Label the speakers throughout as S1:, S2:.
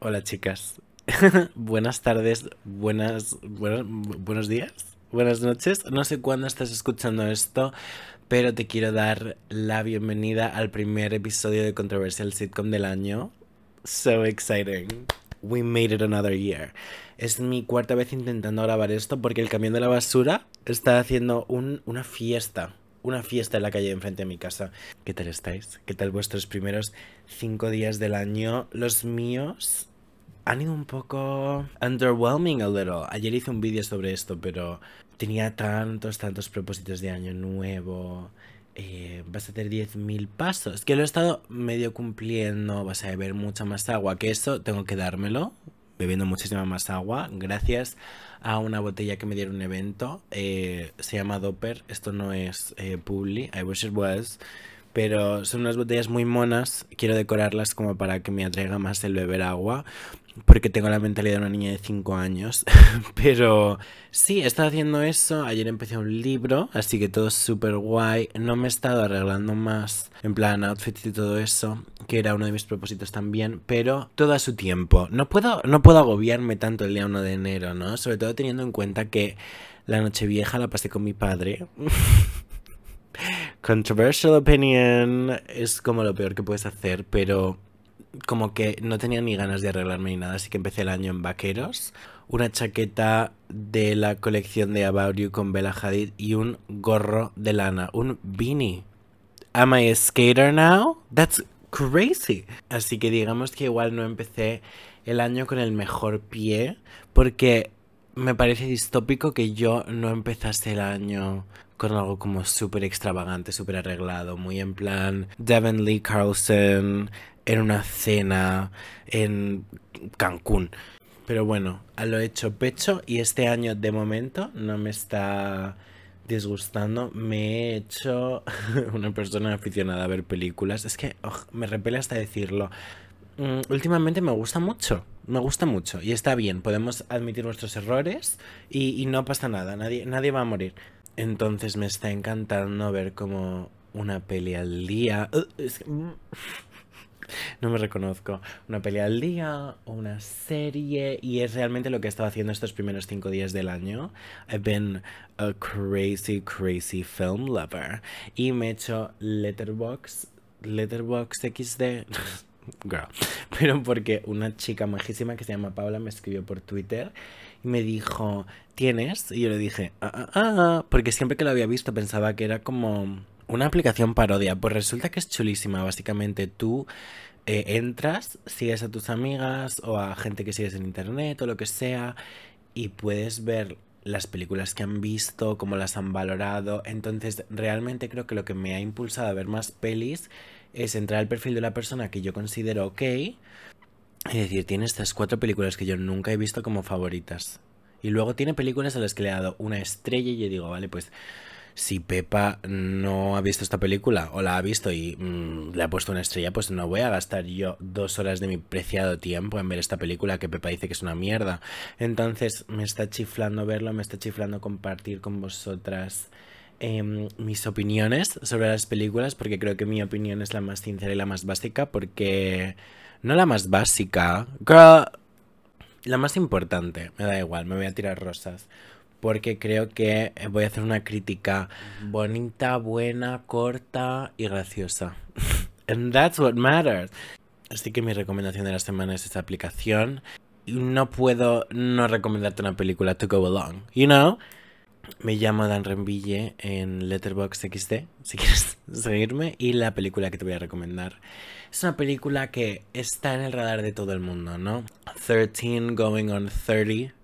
S1: Hola chicas. Buenas tardes, buenas, buenos, buenos días, buenas noches. No sé cuándo estás escuchando esto, pero te quiero dar la bienvenida al primer episodio de Controversial Sitcom del año. So exciting. We made it another year. Es mi cuarta vez intentando grabar esto porque el camión de la basura está haciendo un- una fiesta. Una fiesta en la calle enfrente de mi casa. ¿Qué tal estáis? ¿Qué tal vuestros primeros cinco días del año? Los míos han ido un poco underwhelming a little. Ayer hice un vídeo sobre esto, pero tenía tantos, tantos propósitos de año nuevo. Eh, vas a hacer 10.000 pasos. Que lo he estado medio cumpliendo. Vas a beber mucha más agua. Que eso tengo que dármelo. Bebiendo muchísima más agua. Gracias a una botella que me dieron un evento. Eh, se llama Doper. Esto no es eh, Publi. I wish it was. Pero son unas botellas muy monas. Quiero decorarlas como para que me atraiga más el beber agua. Porque tengo la mentalidad de una niña de 5 años. Pero sí, he estado haciendo eso. Ayer empecé un libro, así que todo súper guay. No me he estado arreglando más, en plan outfits y todo eso, que era uno de mis propósitos también. Pero todo a su tiempo. No puedo, no puedo agobiarme tanto el día 1 de enero, ¿no? Sobre todo teniendo en cuenta que la noche vieja la pasé con mi padre. Controversial opinion es como lo peor que puedes hacer, pero como que no tenía ni ganas de arreglarme ni nada, así que empecé el año en vaqueros, una chaqueta de la colección de About You con Bella Hadid y un gorro de lana, un beanie. Am I a skater now? That's crazy. Así que digamos que igual no empecé el año con el mejor pie, porque me parece distópico que yo no empezase el año con algo como súper extravagante, súper arreglado, muy en plan Devon Lee Carlson en una cena en Cancún. Pero bueno, a lo hecho pecho y este año de momento no me está disgustando. Me he hecho una persona aficionada a ver películas. Es que ugh, me repele hasta decirlo. Mm, últimamente me gusta mucho, me gusta mucho y está bien, podemos admitir nuestros errores y, y no pasa nada, nadie, nadie va a morir. Entonces me está encantando ver como una peli al día. Uh, mm, no me reconozco. Una peli al día o una serie. Y es realmente lo que he estado haciendo estos primeros cinco días del año. I've been a crazy, crazy film lover. Y me he hecho Letterbox. Letterbox XD. Girl. Pero porque una chica majísima que se llama Paula me escribió por Twitter y me dijo, ¿tienes? Y yo le dije, ah, ah, ah, porque siempre que lo había visto pensaba que era como una aplicación parodia. Pues resulta que es chulísima. Básicamente tú eh, entras, sigues a tus amigas o a gente que sigues en internet o lo que sea y puedes ver las películas que han visto, cómo las han valorado. Entonces, realmente creo que lo que me ha impulsado a ver más pelis es entrar al perfil de la persona que yo considero ok y decir, tiene estas cuatro películas que yo nunca he visto como favoritas. Y luego tiene películas a las que le he dado una estrella y yo digo, vale, pues si Pepa no ha visto esta película o la ha visto y mm, le ha puesto una estrella, pues no voy a gastar yo dos horas de mi preciado tiempo en ver esta película que Pepa dice que es una mierda. Entonces me está chiflando verlo, me está chiflando compartir con vosotras em, mis opiniones sobre las películas, porque creo que mi opinión es la más sincera y la más básica, porque no la más básica, girl, la más importante, me da igual, me voy a tirar rosas. Porque creo que voy a hacer una crítica bonita, buena, corta y graciosa. And that's what matters. Así que mi recomendación de la semana es esta aplicación. No puedo no recomendarte una película to go along, you know? Me llamo Dan Renville en Letterboxd XD, si quieres seguirme. Y la película que te voy a recomendar es una película que está en el radar de todo el mundo, ¿no? 13 Going on 30.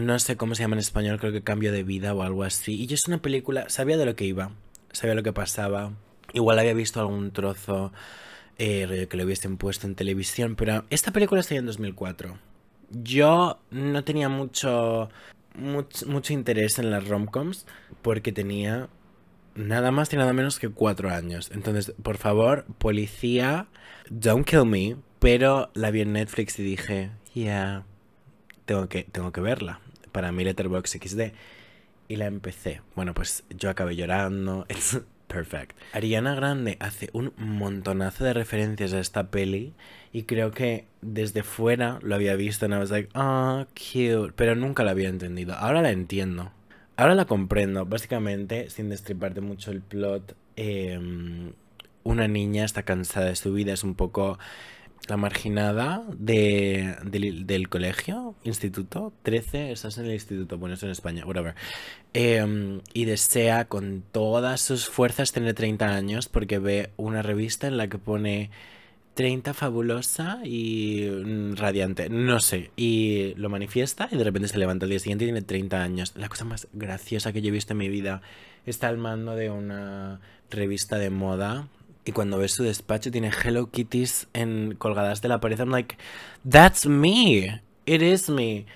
S1: No sé cómo se llama en español, creo que Cambio de Vida o algo así. Y es una película, sabía de lo que iba, sabía lo que pasaba. Igual había visto algún trozo eh, que lo hubiesen puesto en televisión, pero esta película salió en 2004. Yo no tenía mucho, mucho, mucho interés en las romcoms porque tenía nada más y nada menos que cuatro años. Entonces, por favor, policía, don't kill me. Pero la vi en Netflix y dije, yeah, tengo que, tengo que verla para mi Letterboxd XD. Y la empecé. Bueno, pues yo acabé llorando. Perfect. Ariana Grande hace un montonazo de referencias a esta peli y creo que desde fuera lo había visto y I was like, oh, cute, pero nunca la había entendido. Ahora la entiendo. Ahora la comprendo. Básicamente, sin destriparte mucho el plot, em, una niña está cansada de su vida, es un poco la marginada de, del, colegio, instituto, 13, estás en el instituto, bueno, eso en España, whatever. Em, y desea con todas sus fuerzas tener 30 años porque ve una revista en la que pone 30 fabulosa y mm, radiante, no sé, y lo manifiesta y de repente se levanta el día siguiente y tiene 30 años. La cosa más graciosa que yo he visto en mi vida está al mando de una revista de moda y cuando ves su despacho tiene Hello Kitties en colgadas de la pared. I'm like, that's me, it is me.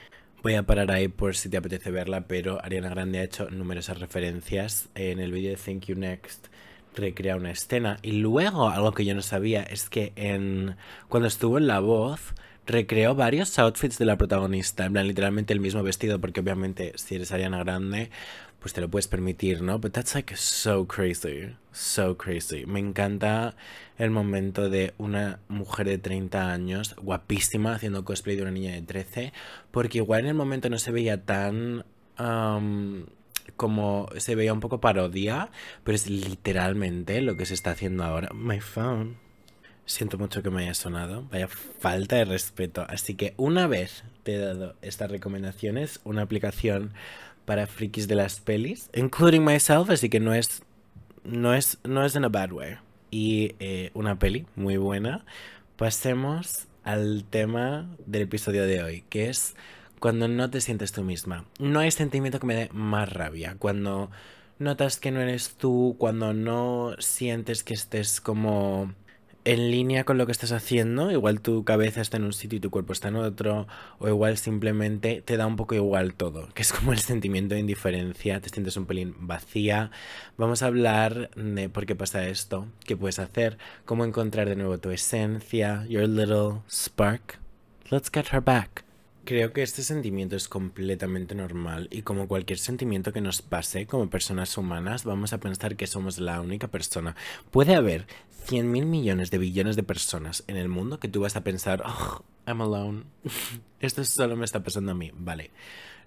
S1: Voy a parar ahí por si te apetece verla, pero Ariana Grande ha hecho numerosas referencias en el vídeo de Thank You Next recrea una escena. Y luego, algo que yo no sabía, es que en cuando estuvo en La Voz, recreó varios outfits de la protagonista. En plan, literalmente el mismo vestido, porque obviamente si eres Ariana Grande, pues te lo puedes permitir, ¿no? But that's like so crazy. So crazy. Me encanta el momento de una mujer de 30 años, guapísima, haciendo cosplay de una niña de 13, porque igual en el momento no se veía tan... Como se veía un poco parodia, pero es literalmente lo que se está haciendo ahora. My phone. Siento mucho que me haya sonado. Vaya falta de respeto. Así que una vez te he dado estas recomendaciones, una aplicación para frikis de las pelis, including myself, así que no es, no es, no es en a bad way. Y eh, una peli muy buena. Pasemos al tema del episodio de hoy, que es cuando no te sientes tú misma. No hay sentimiento que me dé más rabia. Cuando notas que no eres tú, cuando no sientes que estés como en línea con lo que estás haciendo, igual tu cabeza está en un sitio y tu cuerpo está en otro, o igual simplemente te da un poco igual todo, que es como el sentimiento de indiferencia, te sientes un pelín vacía. Vamos a hablar de por qué pasa esto, qué puedes hacer, cómo encontrar de nuevo tu esencia, your little spark. Let's get her back. Creo que este sentimiento es completamente normal y como cualquier sentimiento que nos pase como personas humanas, vamos a pensar que somos la única persona. Puede haber 100 mil millones de billones de personas en el mundo que tú vas a pensar, oh, I'm alone. Esto solo me está pasando a mí. Vale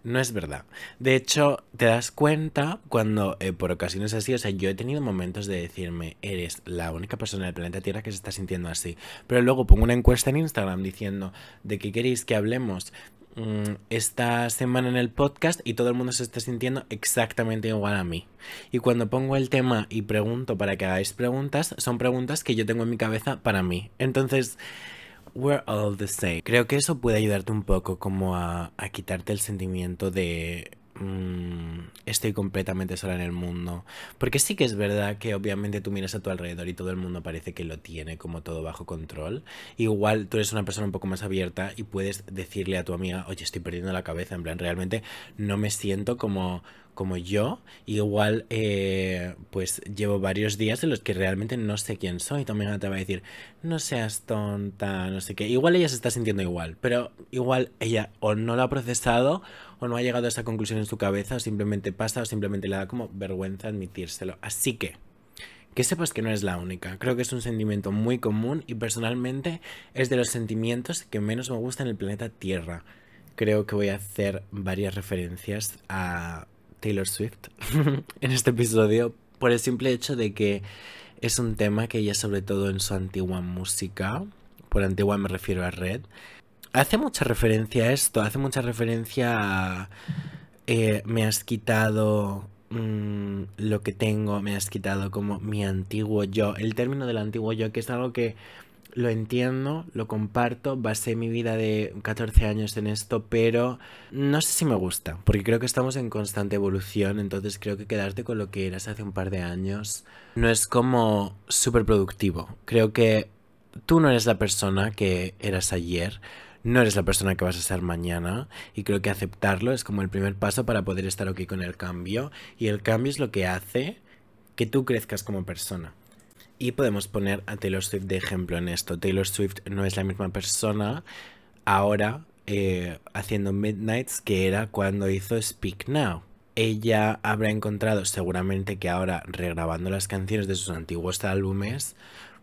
S1: no es verdad. De hecho, te das cuenta cuando eh, por ocasiones así, o sea, yo he tenido momentos de decirme, eres la única persona del planeta Tierra que se está sintiendo así. Pero luego pongo una encuesta en Instagram diciendo de qué queréis que hablemos mm, esta semana en el podcast y todo el mundo se está sintiendo exactamente igual a mí. Y cuando pongo el tema y pregunto para que hagáis preguntas, son preguntas que yo tengo en mi cabeza para mí. Entonces we're all the same. Creo que eso puede ayudarte un poco como a, a quitarte el sentimiento de mm, estoy completamente sola en el mundo. Porque sí que es verdad que obviamente tú miras a tu alrededor y todo el mundo parece que lo tiene como todo bajo control. Igual tú eres una persona un poco más abierta y puedes decirle a tu amiga, oye, estoy perdiendo la cabeza, en plan, realmente no me siento como como yo, igual eh, pues llevo varios días en los que realmente no sé quién soy. También te va a decir, no seas tonta, no sé qué. Igual ella se está sintiendo igual, pero igual ella o no lo ha procesado o no ha llegado a esa conclusión en su cabeza o simplemente pasa o simplemente le da como vergüenza admitírselo. Así que, que sepas que no es la única. Creo que es un sentimiento muy común y personalmente es de los sentimientos que menos me gustan en el planeta Tierra. Creo que voy a hacer varias referencias a Taylor Swift en este episodio por el simple hecho de que es un tema que ella sobre todo en su antigua música, por antigua me refiero a Red, hace mucha referencia a esto, hace mucha referencia a eh, me has quitado mm, lo que tengo, me has quitado como mi antiguo yo, el término del antiguo yo, que es algo que lo entiendo, lo comparto, basé mi vida de 14 años en esto, pero no sé si me gusta, porque creo que estamos en constante evolución, entonces creo que quedarte con lo que eras hace un par de años no es como súper productivo. Creo que tú no eres la persona que eras ayer, no eres la persona que vas a ser mañana y creo que aceptarlo es como el primer paso para poder estar aquí con el cambio y el cambio es lo que hace que tú crezcas como persona. Y podemos poner a Taylor Swift de ejemplo en esto. Taylor Swift no es la misma persona ahora eh, haciendo Midnights que era cuando hizo Speak Now. ella habrá encontrado seguramente que ahora regrabando las canciones de sus antiguos álbumes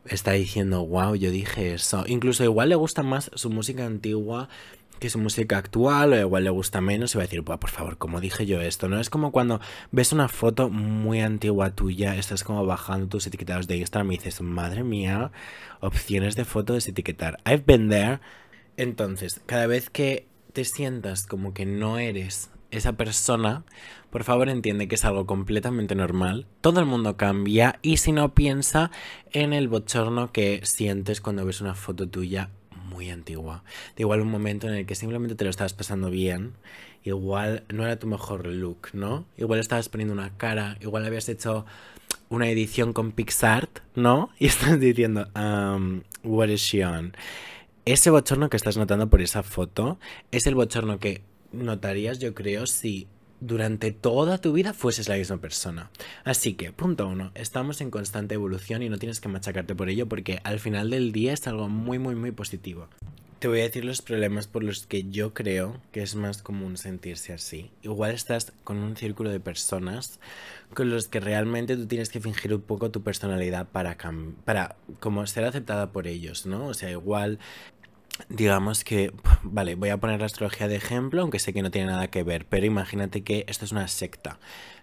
S1: está diciendo, wow, yo dije eso. Incluso igual le gusta más su música antigua que su música actual, o igual le gusta menos y va a decir, por favor, como dije yo esto, ¿no? Es como cuando ves una foto muy antigua tuya, estás como bajando tus etiquetados de Instagram y dices, madre mía, opciones de foto etiquetar. I've been there. Entonces, cada vez que te sientas como que no eres esa persona, por favor entiende que es algo completamente normal. Todo el mundo cambia y si no piensa en el bochorno que sientes cuando ves una foto tuya muy antigua. De igual un momento en el que simplemente te lo estabas pasando bien, igual no era tu mejor look, ¿no? Igual estabas poniendo una cara, igual habías hecho una edición con PixArt, ¿no? Y estás diciendo, um, what is she on? Ese bochorno que estás notando por esa foto es el bochorno que notarías, yo creo, si durante toda tu vida fueses la misma persona. Así que, punto uno, estamos en constante evolución y no tienes que machacarte por ello porque al final del día es algo muy, muy, muy positivo. Te voy a decir los problemas por los que yo creo que es más común sentirse así. Igual estás con un círculo de personas con los que realmente tú tienes que fingir un poco tu personalidad para, para como ser aceptada por ellos, ¿no? O sea, igual digamos que, vale, voy a poner la astrología de ejemplo, aunque sé que no tiene nada que ver, pero imagínate que esto es una secta.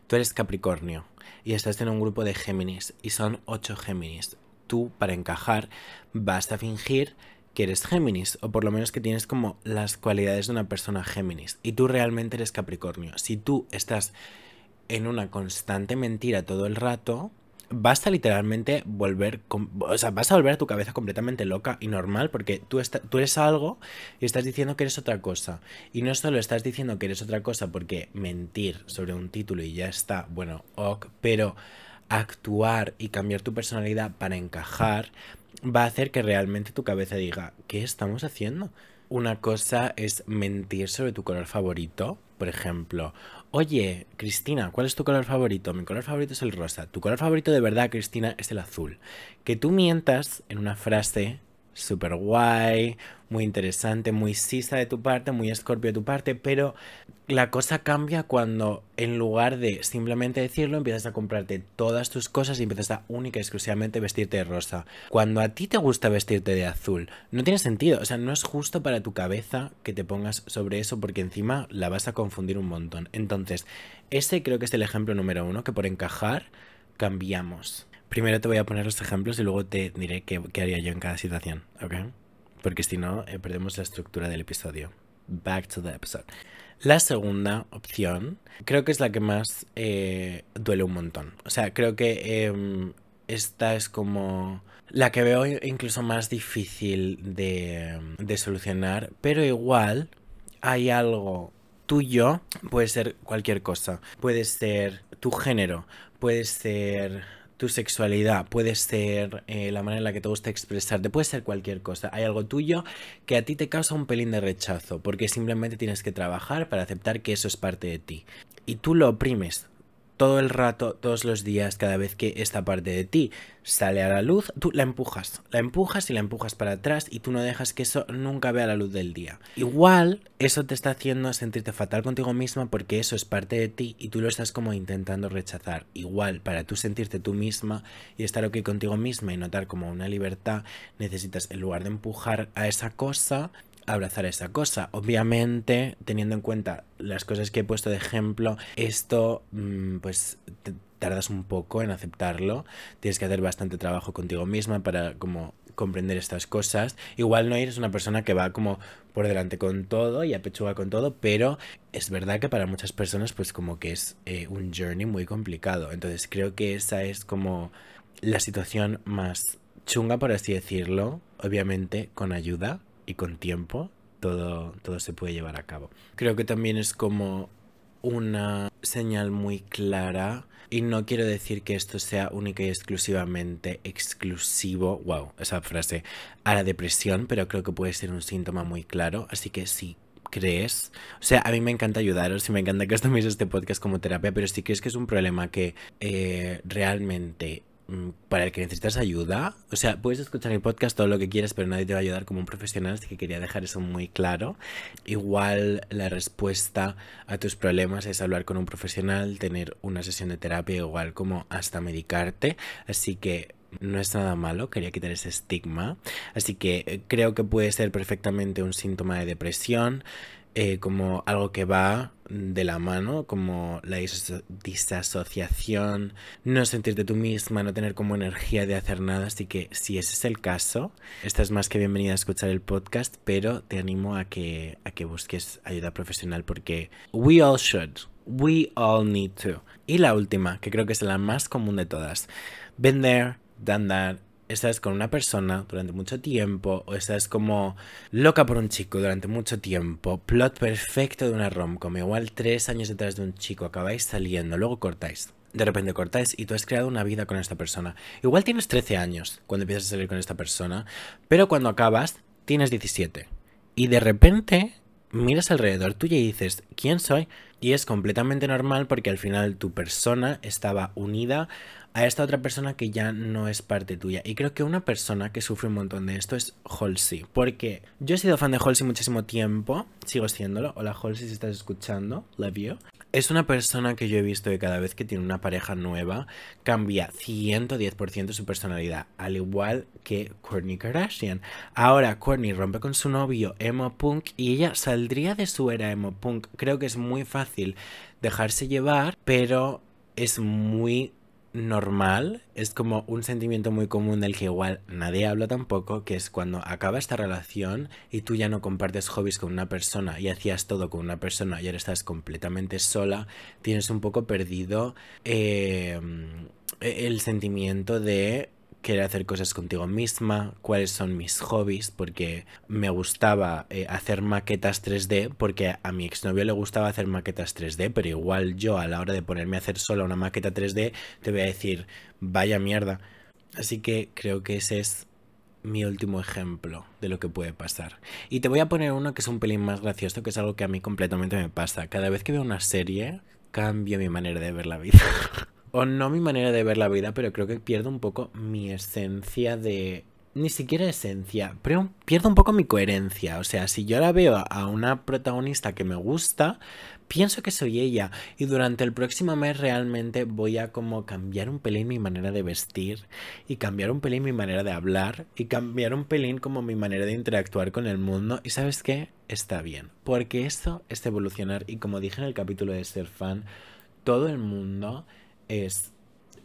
S1: Tú eres Capricornio y estás en un grupo de Géminis y son ocho Géminis. Tú, para encajar, vas a fingir que eres Géminis, o por lo menos que tienes como las cualidades de una persona Géminis, y tú realmente eres Capricornio. Si tú estás en una constante mentira todo el rato, vas a literalmente volver, o sea, vas a volver a tu cabeza completamente loca y normal porque tú, tú eres algo y estás diciendo que eres otra cosa. Y no solo estás diciendo que eres otra cosa porque mentir sobre un título y ya está, bueno, ok, pero actuar y cambiar tu personalidad para encajar va a hacer que realmente tu cabeza diga, ¿qué estamos haciendo? Una cosa es mentir sobre tu color favorito, por ejemplo, Oye, Cristina, ¿cuál es tu color favorito? Mi color favorito es el rosa. Tu color favorito de verdad, Cristina, es el azul. Que tú mientas en una frase súper guay, muy interesante, muy sisa de tu parte, muy escorpio de tu parte, pero la cosa cambia cuando en lugar de simplemente decirlo, empiezas a comprarte todas tus cosas y empiezas a única y exclusivamente vestirte de rosa. Cuando a ti te gusta vestirte de azul, no tiene sentido, o sea, no es justo para tu cabeza que te pongas sobre eso porque encima la vas a confundir un montón. Entonces, ese creo que es el ejemplo número uno, que por encajar cambiamos. Primero te voy a poner los ejemplos y luego te diré qué, haría yo en cada situación, ¿ok? Porque si no, eh, perdemos la estructura del episodio. Back to the episode. La segunda opción creo que es la que más eh, duele un montón. O sea, creo que em, esta es como la que veo incluso más difícil de, de solucionar, pero igual hay algo tuyo, puede ser cualquier cosa, puede ser tu género, puede ser tu sexualidad, puede ser eh, la manera en la que te gusta expresarte, puede ser cualquier cosa. Hay algo tuyo que a ti te causa un pelín de rechazo, porque simplemente tienes que trabajar para aceptar que eso es parte de ti. Y tú lo oprimes, todo el rato, todos los días, cada vez que esta parte de ti sale a la luz, tú la empujas, la empujas y la empujas para atrás y tú no dejas que eso nunca vea la luz del día. Igual eso te está haciendo sentirte fatal contigo misma porque eso es parte de ti y tú lo estás como intentando rechazar. Igual para tú sentirte tú misma y estar ok contigo misma y notar como una libertad, necesitas en lugar de empujar a esa cosa, abrazar esa cosa. Obviamente, teniendo en cuenta las cosas que he puesto de ejemplo, esto mm, pues tardas un poco en aceptarlo. Tienes que hacer bastante trabajo contigo misma para como comprender estas cosas. Igual no eres una persona que va como por delante con todo y apechuga con todo, pero es verdad que para muchas personas pues como que es eh, un journey muy complicado. Entonces creo que esa es como la situación más chunga, por así decirlo, obviamente con ayuda y con tiempo todo, todo se puede llevar a cabo. Creo que también es como una señal muy clara y no quiero decir que esto sea única y exclusivamente exclusivo, wow, esa frase, a la depresión, pero creo que puede ser un síntoma muy claro, así que si crees, o sea, a mí me encanta ayudaros y me encanta que os toméis este podcast como terapia, pero si crees que es un problema que eh, realmente para el que necesitas ayuda. O sea, puedes escuchar mi podcast todo lo que quieras, pero nadie te va a ayudar como un profesional, así que quería dejar eso muy claro. Igual la respuesta a tus problemas es hablar con un profesional, tener una sesión de terapia, igual como hasta medicarte. Así que no es nada malo, quería quitar ese estigma. Así que eh, creo que puede ser perfectamente un síntoma de depresión. Eh, como algo que va de la mano, como la disasociación, no sentirte tú misma, no tener como energía de hacer nada. Así que si ese es el caso, estás más que bienvenida a escuchar el podcast, pero te animo a que, a que busques ayuda profesional porque we all should. We all need to. Y la última, que creo que es la más común de todas. Been there, done that, estás con una persona durante mucho tiempo o estás como loca por un chico durante mucho tiempo, plot perfecto de una rom-com, igual tres años detrás de un chico, acabáis saliendo, luego cortáis. De repente cortáis y tú has creado una vida con esta persona. Igual tienes 13 años cuando empiezas a salir con esta persona, pero cuando acabas tienes 17. Y de repente miras alrededor tuya y dices, ¿quién soy? Y es completamente normal porque al final tu persona estaba unida a esta otra persona que ya no es parte tuya. Y creo que una persona que sufre un montón de esto es Halsey. Porque yo he sido fan de Halsey muchísimo tiempo, sigo siéndolo. Hola Halsey, si estás escuchando, love you. Es una persona que yo he visto que cada vez que tiene una pareja nueva cambia 110% su personalidad, al igual que Kourtney Kardashian. Ahora Kourtney rompe con su novio emo punk y ella saldría de su era emo punk. Creo que es muy fácil dejarse llevar, pero es muy normal, es como un sentimiento muy común del que igual nadie habla tampoco, que es cuando acaba esta relación y tú ya no compartes hobbies con una persona y hacías todo con una persona y ahora estás completamente sola, tienes un poco perdido eh, el sentimiento de querer hacer cosas contigo misma, cuáles son mis hobbies, porque me gustaba eh, hacer maquetas 3D, porque a mi exnovio le gustaba hacer maquetas 3D, pero igual yo a la hora de ponerme a hacer sola una maqueta 3D, te voy a decir, vaya mierda. Así que creo que ese es mi último ejemplo de lo que puede pasar. Y te voy a poner uno que es un pelín más gracioso, que es algo que a mí completamente me pasa. Cada vez que veo una serie, cambio mi manera de ver la vida. o no mi manera de ver la vida, pero creo que pierdo un poco mi esencia de... Ni siquiera esencia, pero pierdo un poco mi coherencia. O sea, si yo ahora veo a una protagonista que me gusta, pienso que soy ella. Y durante el próximo mes realmente voy a como cambiar un pelín mi manera de vestir. Y cambiar un pelín mi manera de hablar. Y cambiar un pelín como mi manera de interactuar con el mundo. Y sabes qué? Está bien. Porque esto es evolucionar. Y como dije en el capítulo de ser fan, todo el mundo es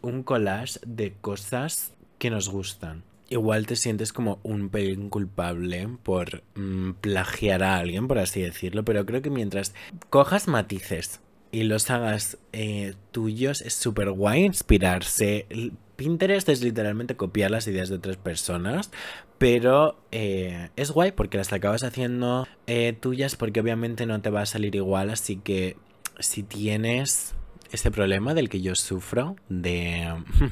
S1: un collage de cosas que nos gustan. Igual te sientes como un pelín culpable por mm, plagiar a alguien, por así decirlo, pero creo que mientras cojas matices y los hagas eh, tuyos, es súper guay inspirarse. Pinterest es literalmente copiar las ideas de otras personas, pero eh, es guay porque las acabas haciendo eh, tuyas porque obviamente no te va a salir igual, así que si tienes este problema del que yo sufro de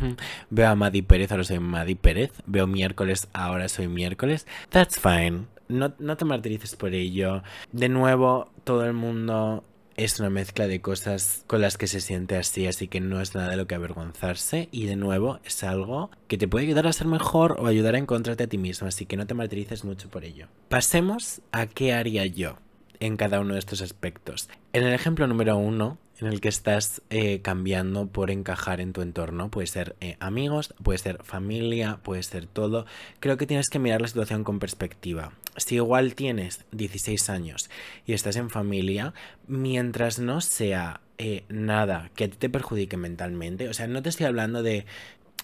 S1: veo a Maddy Pérez, ahora soy Maddy Pérez, veo miércoles, ahora soy miércoles, that's fine. No, no te martirices por ello. De nuevo, todo el mundo es una mezcla de cosas con las que se siente así, así que no es nada de lo que avergonzarse y de nuevo es algo que te puede ayudar a ser mejor o ayudar a encontrarte a ti mismo, así que no te martirices mucho por ello. Pasemos a qué haría yo en cada uno de estos aspectos. En el ejemplo número uno, en el que estás eh, cambiando por encajar en tu entorno. Puede ser eh, amigos, puede ser familia, puede ser todo. Creo que tienes que mirar la situación con perspectiva. Si igual tienes 16 años y estás en familia, mientras no sea eh, nada que te perjudique mentalmente, o sea, no te estoy hablando de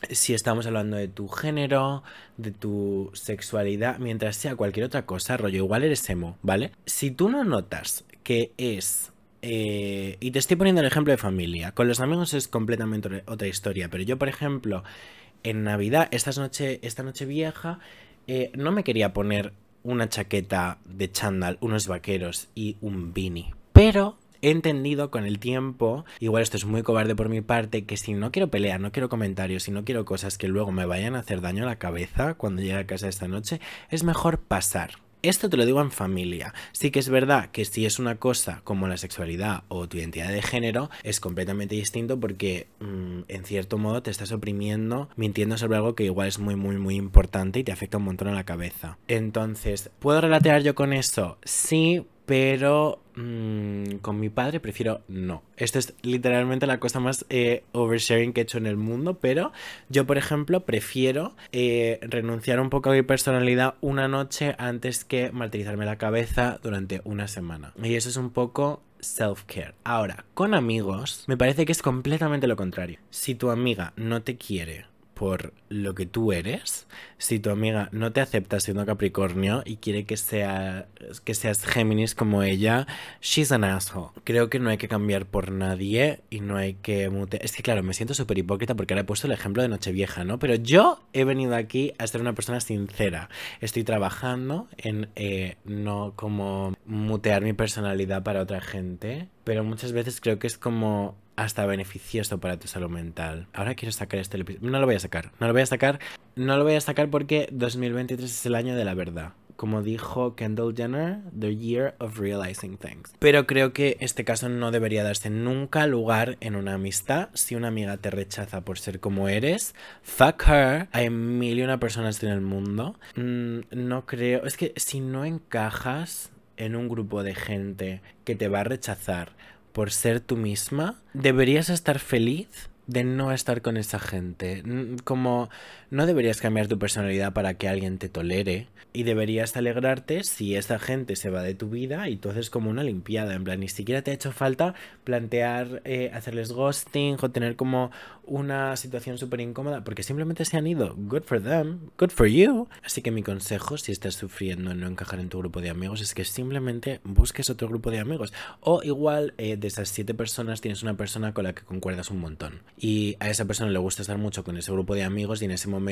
S1: si estamos hablando de tu género, de tu sexualidad, mientras sea cualquier otra cosa, rollo, igual eres emo, ¿vale? Si tú no notas que es eh, y te estoy poniendo el ejemplo de familia. Con los amigos es completamente otra historia. Pero yo, por ejemplo, en Navidad, esta noche, esta noche vieja, eh, no me quería poner una chaqueta de chándal, unos vaqueros y un beanie. Pero he entendido con el tiempo, igual esto es muy cobarde por mi parte, que si no quiero pelear, no quiero comentarios, si no quiero cosas que luego me vayan a hacer daño a la cabeza cuando llegue a casa esta noche, es mejor pasar Esto te lo digo en familia. Sí que es verdad que si es una cosa como la sexualidad o tu identidad de género, es completamente distinto porque mm, en cierto modo te estás oprimiendo mintiendo sobre algo que igual es muy, muy, muy importante y te afecta un montón en la cabeza. Entonces, ¿puedo relatear yo con eso? Sí, pero mm, con mi padre prefiero no. Esto es literalmente la cosa más eh, oversharing que he hecho en el mundo, pero yo, por ejemplo, prefiero eh, renunciar un poco a mi personalidad una noche antes que martirizarme la cabeza durante una semana. Y eso es un poco self-care. Ahora, con amigos, me parece que es completamente lo contrario. Si tu amiga no te quiere por lo que tú eres, si tu amiga no te acepta siendo Capricornio y quiere que, sea, que seas Géminis como ella, she's an asshole. Creo que no hay que cambiar por nadie y no hay que Es que claro, me siento súper hipócrita porque ahora he puesto el ejemplo de Nochevieja, ¿no? Pero yo he venido aquí a ser una persona sincera. Estoy trabajando en eh, no como mutear mi personalidad para otra gente, pero muchas veces creo que es como hasta beneficioso para tu salud mental. Ahora quiero sacar este episodio. No lo voy a sacar. No lo voy a sacar. No lo voy a sacar porque 2023 es el año de la verdad. Como dijo Kendall Jenner, The Year of Realizing Things. Pero creo que este caso no debería darse nunca lugar en una amistad. Si una amiga te rechaza por ser como eres, fuck her. Hay mil y una personas en el mundo. Mm, no creo. Es que si no encajas en un grupo de gente que te va a rechazar por ser tú misma, deberías estar feliz de no estar con esa gente. Como no deberías cambiar tu personalidad para que alguien te tolere y deberías alegrarte si esa gente se va de tu vida y tú haces como una limpiada. En plan, ni siquiera te ha hecho falta plantear eh, hacerles ghosting o tener como una situación súper incómoda porque simplemente se han ido. Good for them, good for you. Así que mi consejo, si estás sufriendo en no encajar en tu grupo de amigos, es que simplemente busques otro grupo de amigos. O igual eh, de esas siete personas tienes una persona con la que concuerdas un montón y a esa persona le gusta estar mucho con ese grupo de amigos y en ese momento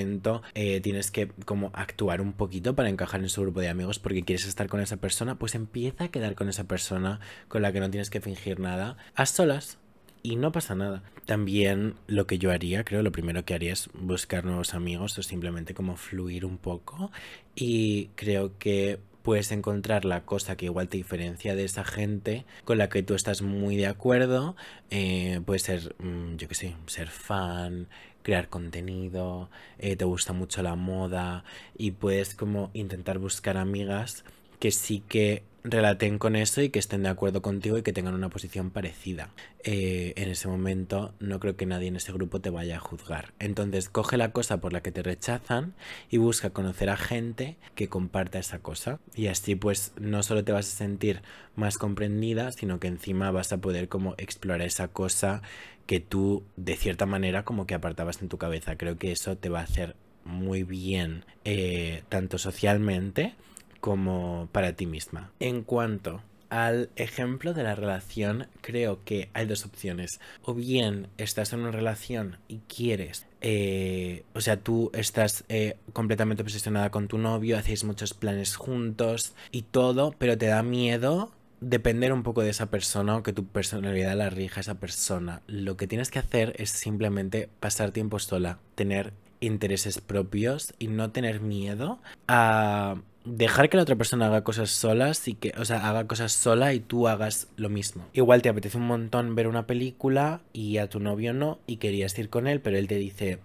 S1: eh, tienes que como actuar un poquito para encajar en su grupo de amigos porque quieres estar con esa persona, pues empieza a quedar con esa persona con la que no tienes que fingir nada a solas y no pasa nada. También lo que yo haría, creo, lo primero que haría es buscar nuevos amigos o simplemente como fluir un poco y creo que puedes encontrar la cosa que igual te diferencia de esa gente con la que tú estás muy de acuerdo. Eh, puede ser, mm, yo qué sé, ser fan, crear contenido, eh, te gusta mucho la moda y puedes como intentar buscar amigas que sí que relaten con eso y que estén de acuerdo contigo y que tengan una posición parecida. Eh, en ese momento no creo que nadie en ese grupo te vaya a juzgar. Entonces coge la cosa por la que te rechazan y busca conocer a gente que comparta esa cosa. Y así pues no solo te vas a sentir más comprendida, sino que encima vas a poder como explorar esa cosa que tú de cierta manera como que apartabas en tu cabeza. Creo que eso te va a hacer muy bien eh, tanto socialmente como para ti misma. En cuanto al ejemplo de la relación, creo que hay dos opciones. O bien estás en una relación y quieres, eh, o sea, tú estás eh, completamente obsesionada con tu novio, hacéis muchos planes juntos y todo, pero te da miedo depender un poco de esa persona o que tu personalidad la rija esa persona. Lo que tienes que hacer es simplemente pasar tiempo sola, tener intereses propios y no tener miedo a dejar que la otra persona haga cosas solas y que, o sea, haga cosas sola y tú hagas lo mismo. Igual te apetece un montón ver una película y a tu novio no y querías ir con él, pero él te dice,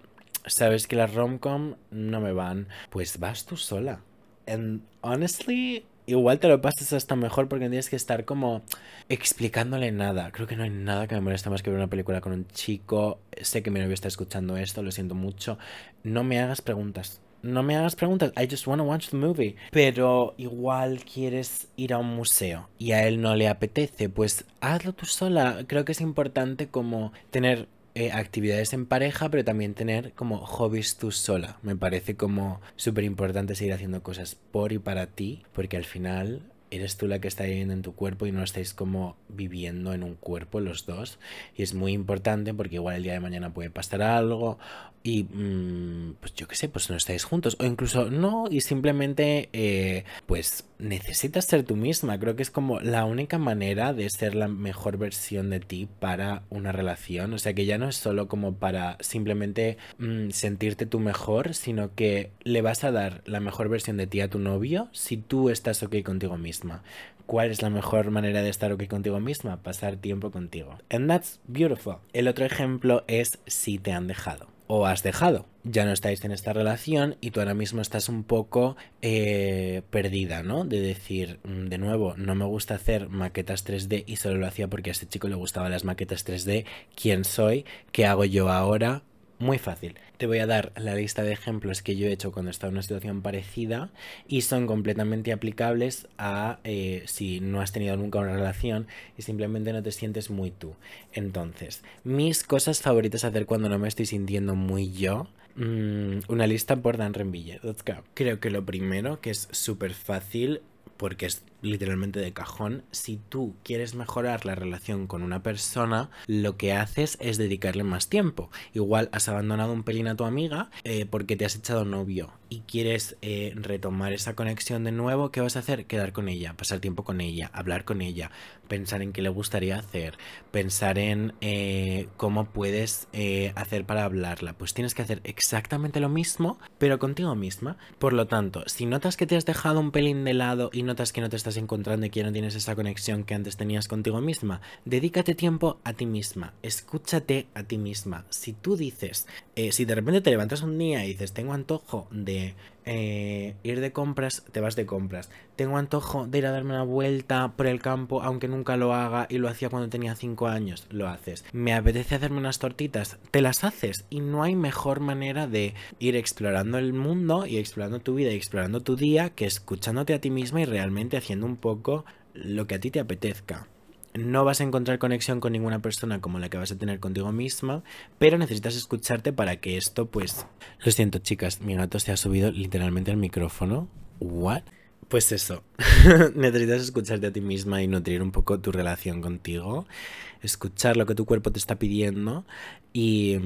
S1: sabes que las romcom no me van, pues vas tú sola. And honestly, igual te lo pasas hasta mejor porque tienes que estar como explicándole nada. Creo que no hay nada que me moleste más que ver una película con un chico. Sé que mi novio está escuchando esto, lo siento mucho. No me hagas preguntas no me hagas preguntas, I just want to watch the movie. Pero igual quieres ir a un museo y a él no le apetece, pues hazlo tú sola. Creo que es importante como tener eh, actividades en pareja, pero también tener como hobbies tú sola. Me parece como súper importante seguir haciendo cosas por y para ti, porque al final eres tú la que está viviendo en tu cuerpo y no estáis como viviendo en un cuerpo los dos. Y es muy importante porque igual el día de mañana puede pasar algo y mm, pues yo qué sé, pues no estáis juntos o incluso no y simplemente eh, pues necesitas ser tú misma. Creo que es como la única manera de ser la mejor versión de ti para una relación. O sea que ya no es solo como para simplemente mm, sentirte tú mejor, sino que le vas a dar la mejor versión de ti a tu novio si tú estás ok contigo misma. ¿Cuál es la mejor manera de estar ok contigo misma? Pasar tiempo contigo. And that's beautiful. El otro ejemplo es si te han dejado o has dejado. Ya no estáis en esta relación y tú ahora mismo estás un poco eh, perdida, ¿no? De decir, mm, de nuevo, no me gusta hacer maquetas 3D y solo lo hacía porque a este chico le gustaban las maquetas 3D. ¿Quién soy? ¿Qué hago yo ahora? Muy fácil. Te voy a dar la lista de ejemplos que yo he hecho cuando estaba en una situación parecida y son completamente aplicables a eh, si no has tenido nunca una relación y simplemente no te sientes muy tú. Entonces, mis cosas favoritas a hacer cuando no me estoy sintiendo muy yo. Mm, una lista por Dan Renville. Creo que lo primero, que es súper fácil, porque es literalmente de cajón, si tú quieres mejorar la relación con una persona, lo que haces es dedicarle más tiempo. Igual has abandonado un pelín a tu amiga eh, porque te has echado novio y quieres eh, retomar esa conexión de nuevo, ¿qué vas a hacer? Quedar con ella, pasar tiempo con ella, hablar con ella, pensar en qué le gustaría hacer, pensar en eh, cómo puedes hacer para hablarla. Pues tienes que hacer exactamente lo mismo, pero contigo misma. Por lo tanto, si notas que te has dejado un pelín de lado y notas que no te estás encontrando y que no tienes esa conexión que antes tenías contigo misma, dedícate tiempo a ti misma, escúchate a ti misma. Si tú dices, eh, si de repente te levantas un día y dices, tengo antojo de eh, ir de compras, te vas de compras. Tengo antojo de ir a darme una vuelta por el campo, aunque nunca lo haga y lo hacía cuando tenía 5 años, lo haces. Me apetece hacerme unas tortitas, te las haces. Y no hay mejor manera de ir explorando el mundo y explorando tu vida y explorando tu día que escuchándote a ti misma y realmente haciendo un poco lo que a ti te apetezca no vas a encontrar conexión con ninguna persona como la que vas a tener contigo misma, pero necesitas escucharte para que esto, pues... Lo siento, chicas, mi gato se ha subido literalmente al micrófono. ¿What? Pues eso, necesitas escucharte a ti misma y nutrir un poco tu relación contigo, escuchar lo que tu cuerpo te está pidiendo y,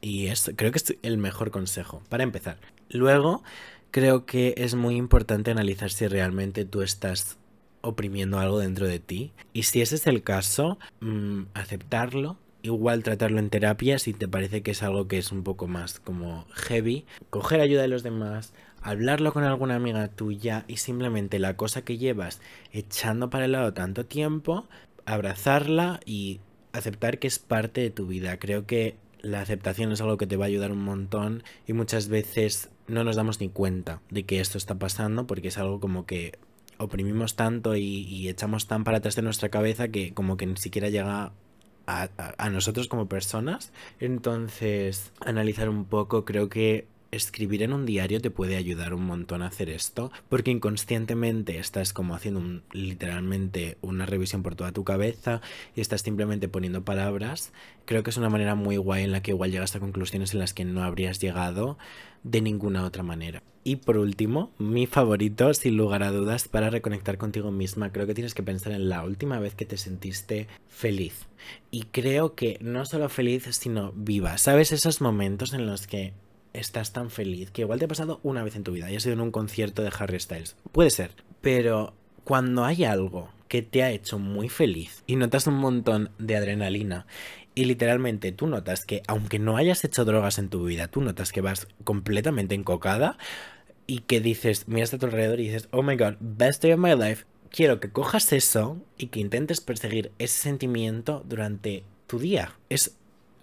S1: y eso, creo que es el mejor consejo para empezar. Luego, creo que es muy importante analizar si realmente tú estás oprimiendo algo dentro de ti. Y si ese es el caso, mm, aceptarlo. Igual tratarlo en terapia si te parece que es algo que es un poco más como heavy. Coger ayuda de los demás, hablarlo con alguna amiga tuya y simplemente la cosa que llevas echando para el lado tanto tiempo, abrazarla y aceptar que es parte de tu vida. Creo que la aceptación es algo que te va a ayudar un montón y muchas veces no nos damos ni cuenta de que esto está pasando porque es algo como que oprimimos tanto y, echamos tan para atrás de nuestra cabeza que como que ni siquiera llega a, a, nosotros como personas. Entonces, analizar un poco, creo que escribir en un diario te puede ayudar un montón a hacer esto, porque inconscientemente estás como haciendo literalmente una revisión por toda tu cabeza y estás simplemente poniendo palabras. Creo que es una manera muy guay en la que igual llegas a conclusiones en las que no habrías llegado de ninguna otra manera. Y por último, mi favorito, sin lugar a dudas, para reconectar contigo misma, creo que tienes que pensar en la última vez que te sentiste feliz. Y creo que no solo feliz, sino viva. ¿Sabes esos momentos en los que estás tan feliz que igual te ha pasado una vez en tu vida y has ido en un concierto de Harry Styles. Puede ser, pero cuando hay algo que te ha hecho muy feliz y notas un montón de adrenalina y literalmente tú notas que aunque no hayas hecho drogas en tu vida, tú notas que vas completamente encocada y que dices, miras a tu alrededor y dices, oh my god, best day of my life, quiero que cojas eso y que intentes perseguir ese sentimiento durante tu día. Es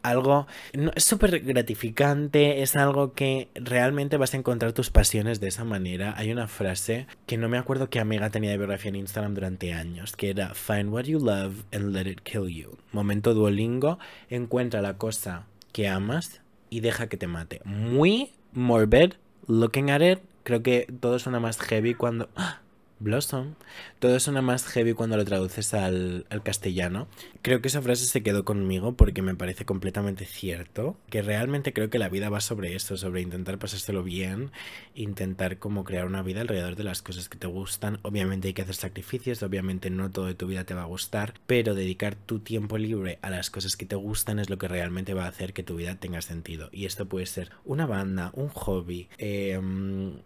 S1: algo, es súper gratificante, es algo que realmente vas a encontrar tus pasiones de esa manera. Hay una frase que no me acuerdo qué amiga tenía de biografía en Instagram durante años, que era Find what you love and let it kill you. Momento Duolingo, encuentra la cosa que amas y deja que te mate. Muy morbid, looking at it, creo que todo suena más heavy cuando... ¡Ah! Blossom. Todo suena más heavy cuando lo traduces al, castellano. Creo que esa frase se quedó conmigo porque me parece completamente cierto. Que realmente creo que la vida va sobre eso, sobre intentar pasárselo bien, intentar como crear una vida alrededor de las cosas que te gustan. Obviamente hay que hacer sacrificios, obviamente no todo de tu vida te va a gustar, pero dedicar tu tiempo libre a las cosas que te gustan es lo que realmente va a hacer que tu vida tenga sentido. Y esto puede ser una banda, un hobby, em,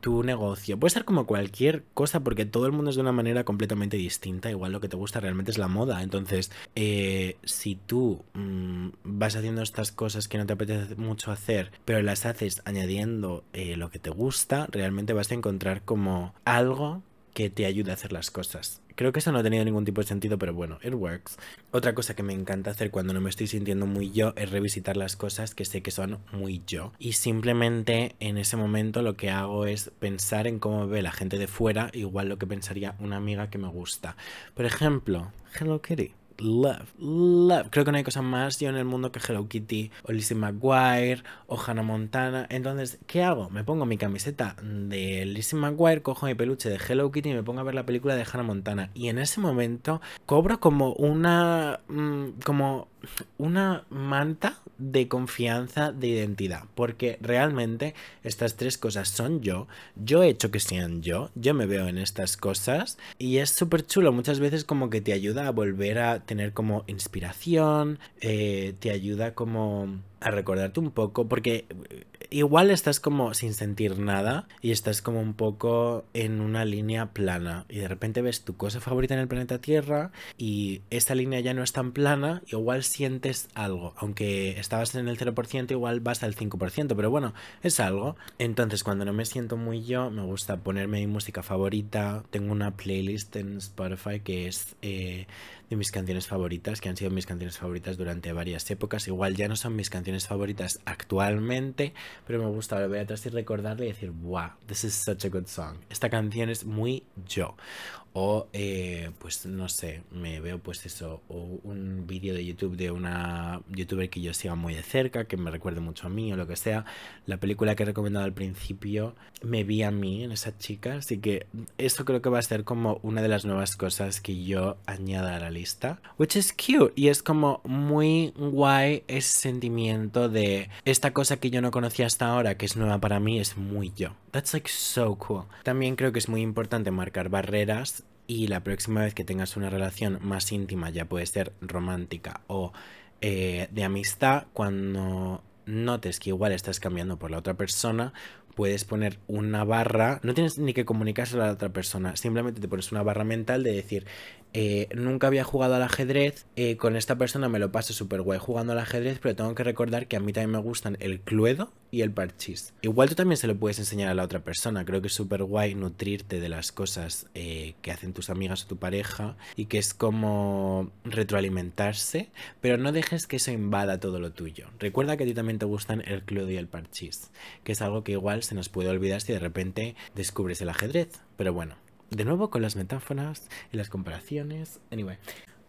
S1: tu negocio, puede ser como cualquier cosa porque todo el mundo es de una manera completamente distinta. Igual lo que te gusta realmente es la moda. Entonces, eh, si tú mm, vas haciendo estas cosas que no te apetece mucho hacer, pero las haces añadiendo eh, lo que te gusta, realmente vas a encontrar como algo que te ayude a hacer las cosas. Creo que eso no ha tenido ningún tipo de sentido, pero bueno, it works. Otra cosa que me encanta hacer cuando no me estoy sintiendo muy yo es revisitar las cosas que sé que son muy yo. Y simplemente en ese momento lo que hago es pensar en cómo ve la gente de fuera, igual lo que pensaría una amiga que me gusta. Por ejemplo, Hello Kitty love, love. Creo que no hay cosa más yo en el mundo que Hello Kitty o Lizzie McGuire o Hannah Montana. Entonces, ¿qué hago? Me pongo mi camiseta de Lizzie McGuire, cojo mi peluche de Hello Kitty y me pongo a ver la película de Hannah Montana. Y en ese momento cobro como una... Mm, como una manta de confianza, de identidad, porque realmente estas tres cosas son yo, yo he hecho que sean yo, yo me veo en estas cosas y es súper chulo, muchas veces como que te ayuda a volver a tener como inspiración, eh, te ayuda como a recordarte un poco, porque igual estás como sin sentir nada y estás como un poco en una línea plana y de repente ves tu cosa favorita en el planeta Tierra y esa línea ya no es tan plana, igual sientes algo, aunque estabas en el 0%, igual vas al 5%, pero bueno, es algo. Entonces cuando no me siento muy yo, me gusta ponerme mi música favorita, tengo una playlist en Spotify que es... Eh, de mis canciones favoritas, que han sido mis canciones favoritas durante varias épocas. Igual ya no son mis canciones favoritas actualmente, pero me gusta volver atrás y recordarle y decir, wow, this is such a good song. Esta canción es muy yo. O, eh, pues no sé, me veo pues eso, o un vídeo de YouTube de una youtuber que yo siga muy de cerca, que me recuerde mucho a mí o lo que sea. La película que he recomendado al principio, me vi a mí en esa chica, así que eso creo que va a ser como una de las nuevas cosas que yo añada a la lista. Which is cute, y es como muy guay ese sentimiento de esta cosa que yo no conocía hasta ahora, que es nueva para mí, es muy yo. That's like so cool. También creo que es muy importante marcar barreras y la próxima vez que tengas una relación más íntima, ya puede ser romántica o eh, de amistad, cuando notes que igual estás cambiando por la otra persona, puedes poner una barra, no tienes ni que comunicárselo a la otra persona, simplemente te pones una barra mental de decir, eh, nunca había jugado al ajedrez, eh, con esta persona me lo paso súper guay jugando al ajedrez, pero tengo que recordar que a mí también me gustan el cluedo y el parchís. Igual tú también se lo puedes enseñar a la otra persona, creo que es súper guay nutrirte de las cosas eh, que hacen tus amigas o tu pareja y que es como retroalimentarse, pero no dejes que eso invada todo lo tuyo. Recuerda que a ti también te gustan el cluedo y el parchís, que es algo que igual se nos puede olvidar si de repente descubres el ajedrez, pero bueno. De nuevo con las metáforas y las comparaciones. Anyway.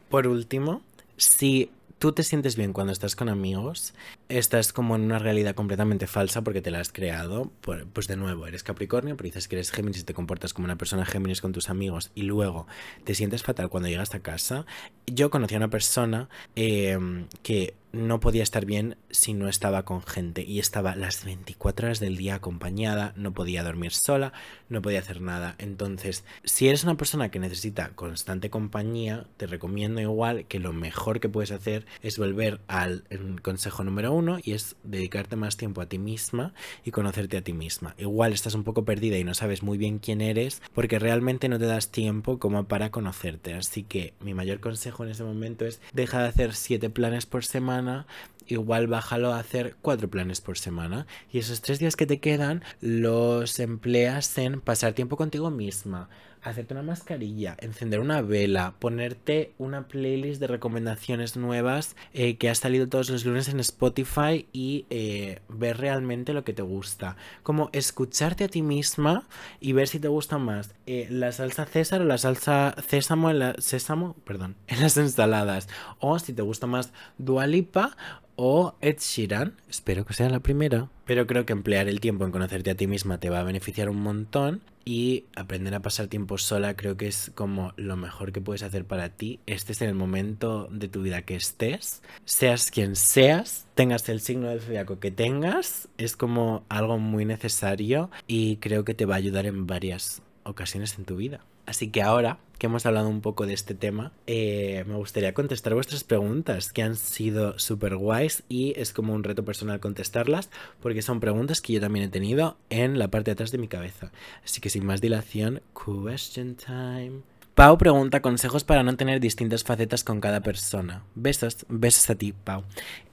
S1: Por último, si tú te sientes bien cuando estás con amigos, estás como en una realidad completamente falsa porque te la has creado. Pues de nuevo, eres Capricornio, pero dices que eres Géminis y te comportas como una persona Géminis con tus amigos y luego te sientes fatal cuando llegas a casa. Yo conocí a una persona em, que no podía estar bien si no estaba con gente y estaba las 24 horas del día acompañada, no podía dormir sola, no podía hacer nada. Entonces, si eres una persona que necesita constante compañía, te recomiendo igual que lo mejor que puedes hacer es volver al consejo número uno y es dedicarte más tiempo a ti misma y conocerte a ti misma. Igual estás un poco perdida y no sabes muy bien quién eres porque realmente no te das tiempo como para conocerte. Así que mi mayor consejo en ese momento es deja de hacer siete planes por semana igual bájalo a hacer cuatro planes por semana y esos tres días que te quedan los empleas en pasar tiempo contigo misma, hacerte una mascarilla, encender una vela, ponerte una playlist de recomendaciones nuevas eh, que ha salido todos los lunes en Spotify y eh, ver realmente lo que te gusta. Como escucharte a ti misma y ver si te gusta más eh, la salsa César o la salsa Césamo en la, sésamo, perdón, en las ensaladas. O si te gusta más Dualipa o Ed Sheeran. Espero que sea la primera. Pero creo que emplear el tiempo en conocerte a ti misma te va a beneficiar un montón y aprender a pasar tiempo sola creo que es como lo mejor que puedes hacer para ti. Este es el momento de tu vida que estés, seas quien seas, tengas el signo del zodiaco que tengas, es como algo muy necesario y creo que te va a ayudar en varias ocasiones en tu vida. Así que ahora que hemos hablado un poco de este tema, eh, me gustaría contestar vuestras preguntas, que han sido súper guays y es como un reto personal contestarlas, porque son preguntas que yo también he tenido en la parte de atrás de mi cabeza. Así que sin más dilación, question time. Pau pregunta consejos para no tener distintas facetas con cada persona. Besos, besos a ti, Pau.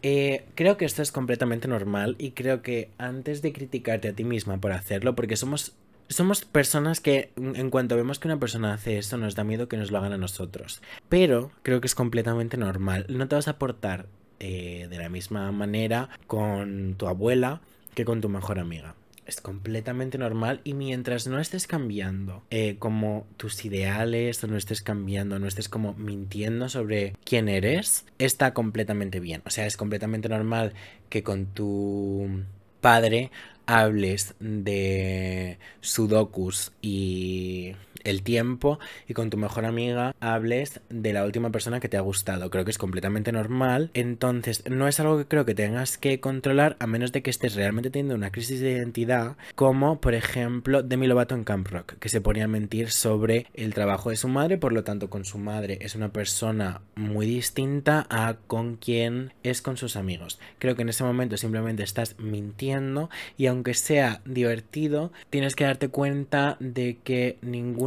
S1: Eh, creo que esto es completamente normal y creo que antes de criticarte a ti misma por hacerlo, porque somos somos personas que en cuanto vemos que una persona hace eso nos da miedo que nos lo hagan a nosotros. Pero creo que es completamente normal. No te vas a portar eh, de la misma manera con tu abuela que con tu mejor amiga. Es completamente normal y mientras no estés cambiando eh, como tus ideales o no estés cambiando, no estés como mintiendo sobre quién eres, está completamente bien. O sea, es completamente normal que con tu padre hables de sudokus y el tiempo y con tu mejor amiga hables de la última persona que te ha gustado. Creo que es completamente normal. Entonces, no es algo que creo que tengas que controlar a menos de que estés realmente teniendo una crisis de identidad, como por ejemplo Demi Lovato en Camp Rock, que se ponía a mentir sobre el trabajo de su madre, por lo tanto con su madre es una persona muy distinta a con quien es con sus amigos. Creo que en ese momento simplemente estás mintiendo y aunque sea divertido, tienes que darte cuenta de que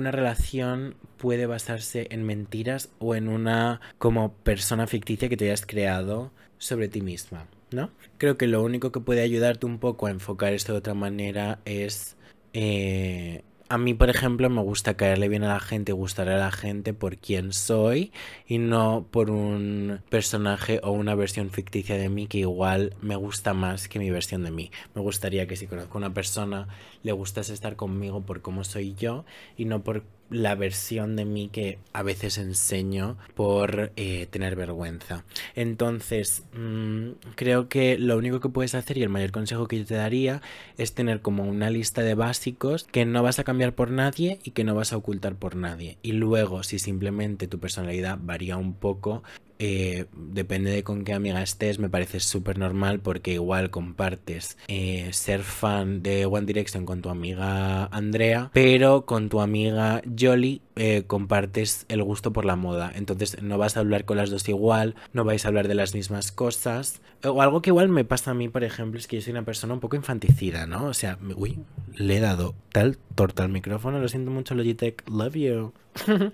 S1: ninguna relación puede basarse en mentiras o en una como persona ficticia que te hayas creado sobre ti misma, ¿no? Creo que lo único que puede ayudarte un poco a enfocar esto de otra manera es eh, a mí, por ejemplo, me gusta caerle bien a la gente, gustar a la gente por quien soy y no por un personaje o una versión ficticia de mí que igual me gusta más que mi versión de mí. Me gustaría que si conozco a una persona le gustase estar conmigo por cómo soy yo y no por la versión de mí que a veces enseño por eh, tener vergüenza. Entonces, mm, creo que lo único que puedes hacer y el mayor consejo que yo te daría es tener como una lista de básicos que no vas a cambiar por nadie y que no vas a ocultar por nadie. Y luego, si simplemente tu personalidad varía un poco, eh, depende de con qué amiga estés, me parece súper normal porque igual compartes eh, ser fan de One Direction con tu amiga Andrea, pero con tu amiga Jolly eh, compartes el gusto por la moda. Entonces no vas a hablar con las dos igual, no vais a hablar de las mismas cosas. O algo que igual me pasa a mí, por ejemplo, es que yo soy una persona un poco infanticida, ¿no? O sea, uy, le he dado tal torta al micrófono, lo siento mucho Logitech, love you.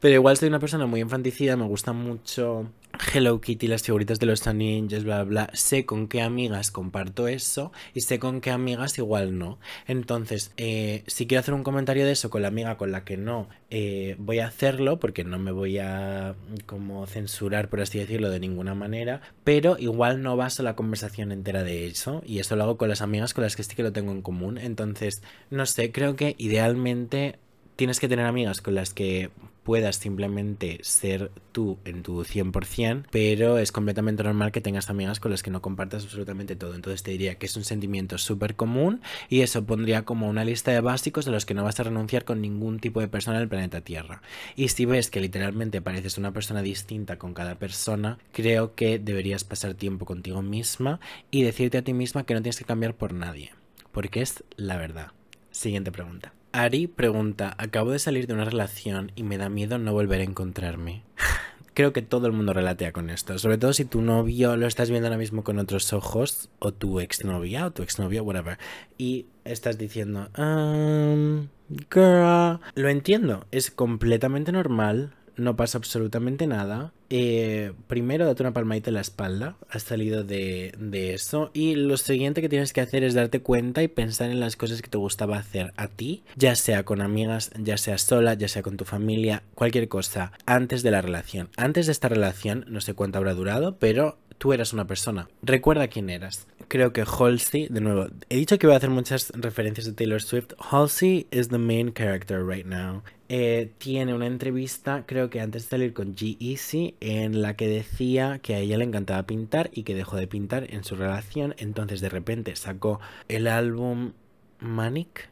S1: Pero igual soy una persona muy infanticida, me gusta mucho Hello Kitty, las figuritas de los ninjas, bla, bla, bla. Sé con qué amigas comparto eso y sé con qué amigas igual no. Entonces, eh, si quiero hacer un comentario de eso con la amiga con la que no, eh, voy a hacerlo porque no me voy a como censurar, por así decirlo, de ninguna manera. Pero igual no baso la conversación entera de eso y eso lo hago con las amigas con las que sí que lo tengo en común. Entonces, no sé, creo que idealmente tienes que tener amigas con las que puedas simplemente ser tú en tu 100%, pero es completamente normal que tengas amigas con las que no compartas absolutamente todo. Entonces te diría que es un sentimiento súper común y eso pondría como una lista de básicos de los que no vas a renunciar con ningún tipo de persona en el planeta Tierra. Y si ves que literalmente pareces una persona distinta con cada persona, creo que deberías pasar tiempo contigo misma y decirte a ti misma que no tienes que cambiar por nadie, porque es la verdad. Siguiente pregunta. Ari pregunta, acabo de salir de una relación y me da miedo no volver a encontrarme. Creo que todo el mundo relatea con esto, sobre todo si tu novio lo estás viendo ahora mismo con otros ojos, o tu exnovia, o tu exnovio, whatever, y estás diciendo, um, girl, lo entiendo, es completamente normal, no pasa absolutamente nada. Eh, primero, date una palmadita en la espalda. Has salido de, de, eso. Y lo siguiente que tienes que hacer es darte cuenta y pensar en las cosas que te gustaba hacer a ti, ya sea con amigas, ya sea sola, ya sea con tu familia, cualquier cosa, antes de la relación. Antes de esta relación, no sé cuánto habrá durado, pero tú eras una persona. Recuerda quién eras. Creo que Halsey, de nuevo, he dicho que voy a hacer muchas referencias de Taylor Swift. Halsey is the main character right now. Eh, tiene una entrevista, creo que antes de salir con G-Eazy, en la que decía que a ella le encantaba pintar y que dejó de pintar en su relación. Entonces de repente sacó el álbum Manic.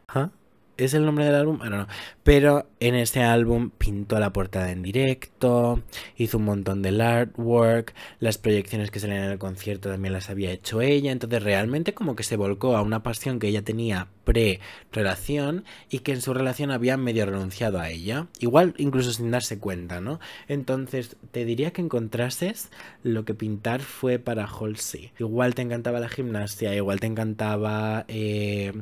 S1: ¿Es el nombre del álbum? Bueno, no. Pero en ese álbum pintó la portada en directo, hizo un montón del artwork, las proyecciones que salían en el concierto también las había hecho ella. Entonces realmente como que se volcó a una pasión que ella tenía pre-relación y que en su relación había medio renunciado a ella. Igual incluso sin darse cuenta, ¿no? Entonces te diría que encontrases lo que pintar fue para Halsey. Igual te encantaba la gimnasia, igual te encantaba... Eh,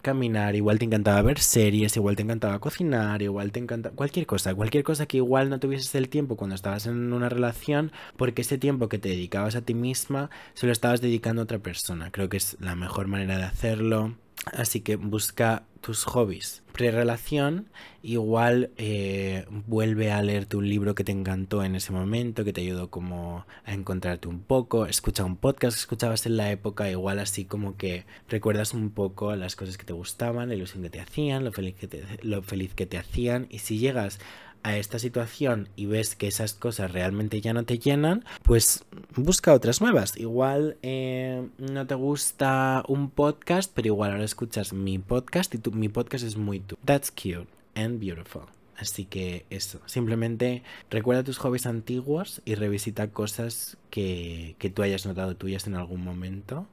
S1: caminar, igual te encantaba ver series, igual te encantaba cocinar, igual te encantaba cualquier cosa, cualquier cosa que igual no tuvieses el tiempo cuando estabas en una relación, porque ese tiempo que te dedicabas a ti misma se lo estabas dedicando a otra persona. Creo que es la mejor manera de hacerlo. Así que busca tus hobbies. Prerelación, igual eh, vuelve a leerte un libro que te encantó en ese momento, que te ayudó como a encontrarte un poco. Escucha un podcast que escuchabas en la época, igual así como que recuerdas un poco las cosas que te gustaban, la ilusión que te hacían, lo feliz que te, lo feliz que te hacían. Y si llegas a esta situación y ves que esas cosas realmente ya no te llenan, pues busca otras nuevas. Igual eh, no te gusta un podcast, pero igual ahora escuchas mi podcast y tu, mi podcast es muy tú. That's cute and beautiful. Así que eso, simplemente recuerda tus hobbies antiguos y revisita cosas que, que tú hayas notado tuyas en algún momento.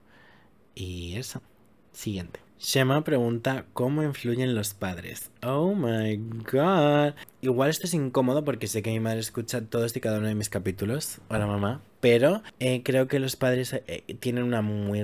S1: Y eso. Siguiente. Shema pregunta cómo influyen los padres. Oh my god. Igual esto es incómodo porque sé que mi madre escucha todos y cada uno de mis capítulos. Hola mamá. Pero eh, creo que los padres eh, tienen una muy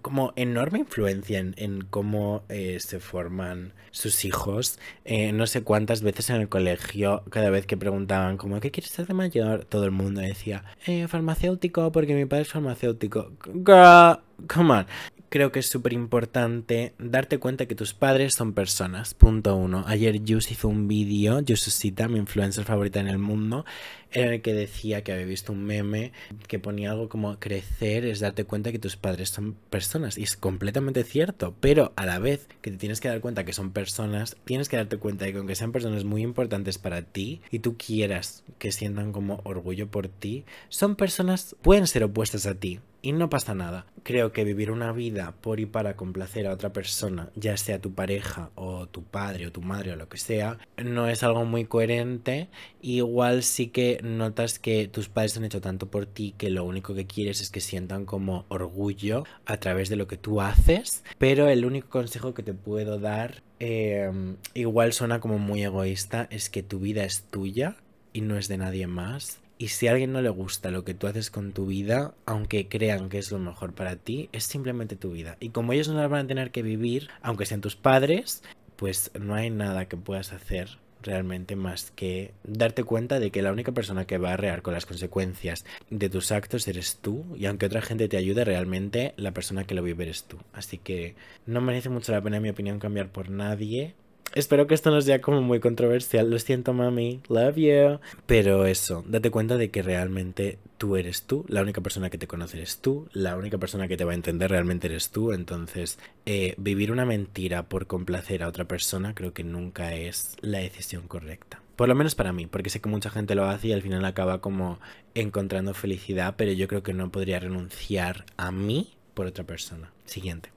S1: como enorme influencia en, cómo eh, se forman sus hijos. no sé cuántas veces en el colegio, cada vez que preguntaban como ¿qué quieres ser de mayor? Todo el mundo decía farmacéutico porque mi padre es farmacéutico. Girl, come on creo que es súper importante darte cuenta que tus padres son personas. Punto uno. Ayer Jus hizo un vídeo, Jususita, mi influencer favorita en el mundo, en el que decía que había visto un meme que ponía algo como crecer es darte cuenta que tus padres son personas. Y es completamente cierto. Pero a la vez que te tienes que dar cuenta que son personas, tienes que darte cuenta de que aunque sean personas muy importantes para ti y tú quieras que sientan como orgullo por ti, son personas, pueden ser opuestas a ti y no pasa nada. Creo que vivir una vida por y para complacer a otra persona, ya sea tu pareja o tu padre o tu madre o lo que sea, no es algo muy coherente. Igual sí que notas que tus padres han hecho tanto por ti que lo único que quieres es que sientan como orgullo a través de lo que tú haces. Pero el único consejo que te puedo dar, em, igual suena como muy egoísta, es que tu vida es tuya y no es de nadie más y si a alguien no le gusta lo que tú haces con tu vida, aunque crean que es lo mejor para ti, es simplemente tu vida. Y como ellos no la van a tener que vivir, aunque sean tus padres, pues no hay nada que puedas hacer realmente más que darte cuenta de que la única persona que va a rear con las consecuencias de tus actos eres tú y aunque otra gente te ayude realmente la persona que lo vive eres tú así que no merece mucho la pena en mi opinión cambiar por nadie Espero que esto no sea como muy controversial. Lo siento, mami. Love you. Pero eso, date cuenta de que realmente tú eres tú. La única persona que te conoce eres tú. La única persona que te va a entender realmente eres tú. Entonces, eh, vivir una mentira por complacer a otra persona creo que nunca es la decisión correcta. Por lo menos para mí, porque sé que mucha gente lo hace y al final acaba como encontrando felicidad, pero yo creo que no podría renunciar a mí por otra persona. Siguiente.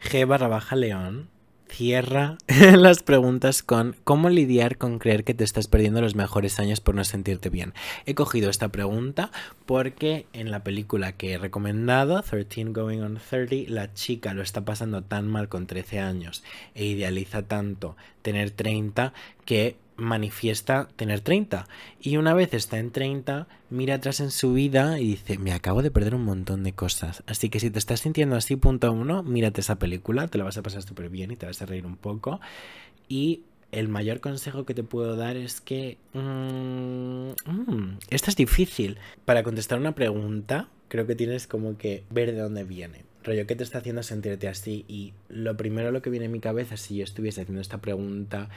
S1: G barra baja león cierra las preguntas con ¿cómo lidiar con creer que te estás perdiendo los mejores años por no sentirte bien? He cogido esta pregunta porque en la película que he recomendado, 13 Going on 30, la chica lo está pasando tan mal con 13 años e idealiza tanto tener 30 que manifiesta tener 30. Y una vez está en 30, mira atrás en su vida y dice, me acabo de perder un montón de cosas. Así que si te estás sintiendo así, punto uno, mírate esa película, te la vas a pasar súper bien y te vas a reír un poco. Y el mayor consejo que te puedo dar es que... Mmm, esto es difícil. Para contestar una pregunta, creo que tienes como que ver de dónde viene rollo, ¿qué te está haciendo sentirte así? Y lo primero lo que viene en mi cabeza si yo estuviese haciendo esta pregunta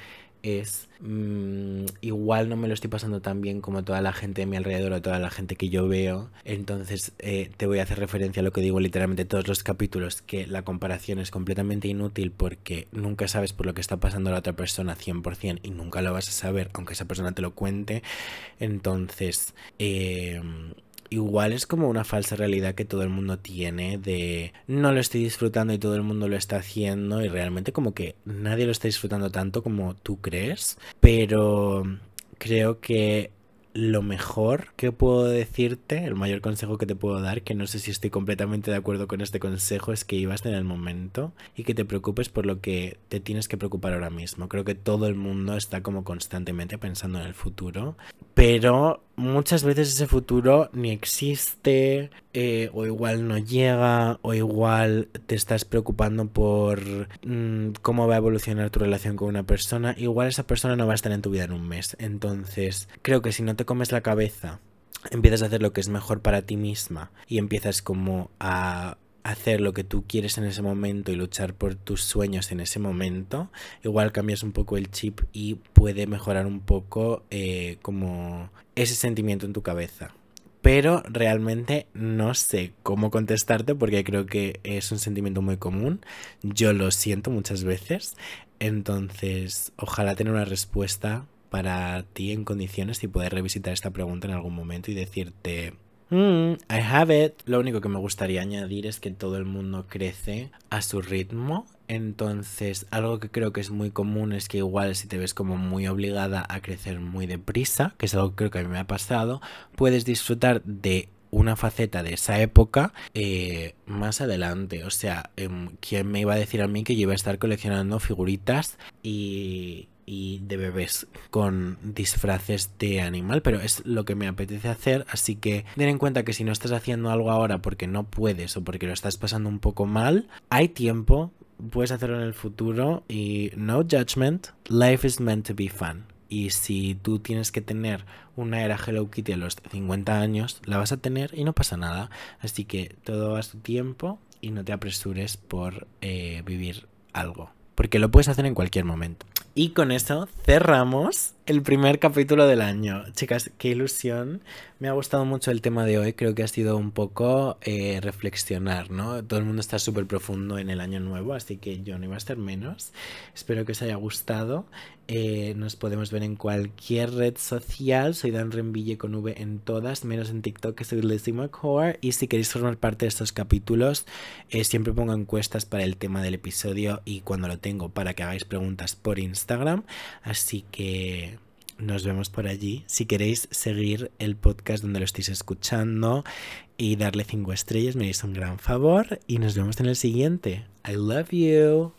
S1: es mm, igual no me lo estoy pasando tan bien como toda la gente de mi alrededor o toda la gente que yo veo. Entonces eh, te voy a hacer referencia a lo que digo literalmente todos los capítulos, que la comparación es completamente inútil porque nunca sabes por lo que está pasando la otra persona 100% y nunca lo vas a saber aunque esa persona te lo cuente. Entonces... Eh, igual es como una falsa realidad que todo el mundo tiene de no lo estoy disfrutando y todo el mundo lo está haciendo y realmente como que nadie lo está disfrutando tanto como tú crees, pero creo que lo mejor que puedo decirte, el mayor consejo que te puedo dar, que no sé si estoy completamente de acuerdo con este consejo, es que ibas en el momento y que te preocupes por lo que te tienes que preocupar ahora mismo. Creo que todo el mundo está como constantemente pensando en el futuro, pero muchas veces ese futuro ni existe, eh, o igual no llega, o igual te estás preocupando por mm, cómo va a evolucionar tu relación con una persona, igual esa persona no va a estar en tu vida en un mes. Entonces, creo que si no te comes la cabeza, empiezas a hacer lo que es mejor para ti misma y empiezas como a hacer lo que tú quieres en ese momento y luchar por tus sueños en ese momento, igual cambias un poco el chip y puede mejorar un poco eh, como ese sentimiento en tu cabeza. Pero realmente no sé cómo contestarte porque creo que es un sentimiento muy común. Yo lo siento muchas veces. Entonces, ojalá tener una respuesta para ti en condiciones y poder revisitar esta pregunta en algún momento y decirte, Mm, I have it. Lo único que me gustaría añadir es que todo el mundo crece a su ritmo. Entonces, algo que creo que es muy común es que igual si te ves como muy obligada a crecer muy deprisa, que es algo que creo que a mí me ha pasado, puedes disfrutar de una faceta de esa época eh, más adelante. O sea, em, ¿quién me iba a decir a mí que yo iba a estar coleccionando figuritas y, y de bebés con disfraces de animal, pero es lo que me apetece hacer, así que ten en cuenta que si no estás haciendo algo ahora porque no puedes o porque lo estás pasando un poco mal, hay tiempo, puedes hacerlo en el futuro y no judgment, life is meant to be fun. Y si tú tienes que tener una era Hello Kitty a los 50 años, la vas a tener y no pasa nada. Así que todo a su tiempo y no te apresures por eh, vivir algo. Porque lo puedes hacer en cualquier momento. Y con eso cerramos el primer capítulo del año. Chicas, qué ilusión. Me ha gustado mucho el tema de hoy. Creo que ha sido un poco eh, reflexionar, ¿no? Todo el mundo está súper profundo en el año nuevo, así que yo no iba a estar menos. Espero que os haya gustado. Eh, nos podemos ver en cualquier red social. Soy Dan Renville con V en todas, menos en TikTok, que soy Lizzie McCord. Y si queréis formar parte de estos capítulos, eh, siempre pongo encuestas para el tema del episodio y cuando lo tengo para que hagáis preguntas por Instagram. Así que nos vemos por allí. Si queréis seguir el podcast donde lo estéis escuchando y darle cinco estrellas, me haréis un gran favor. Y nos vemos en el siguiente. I love you.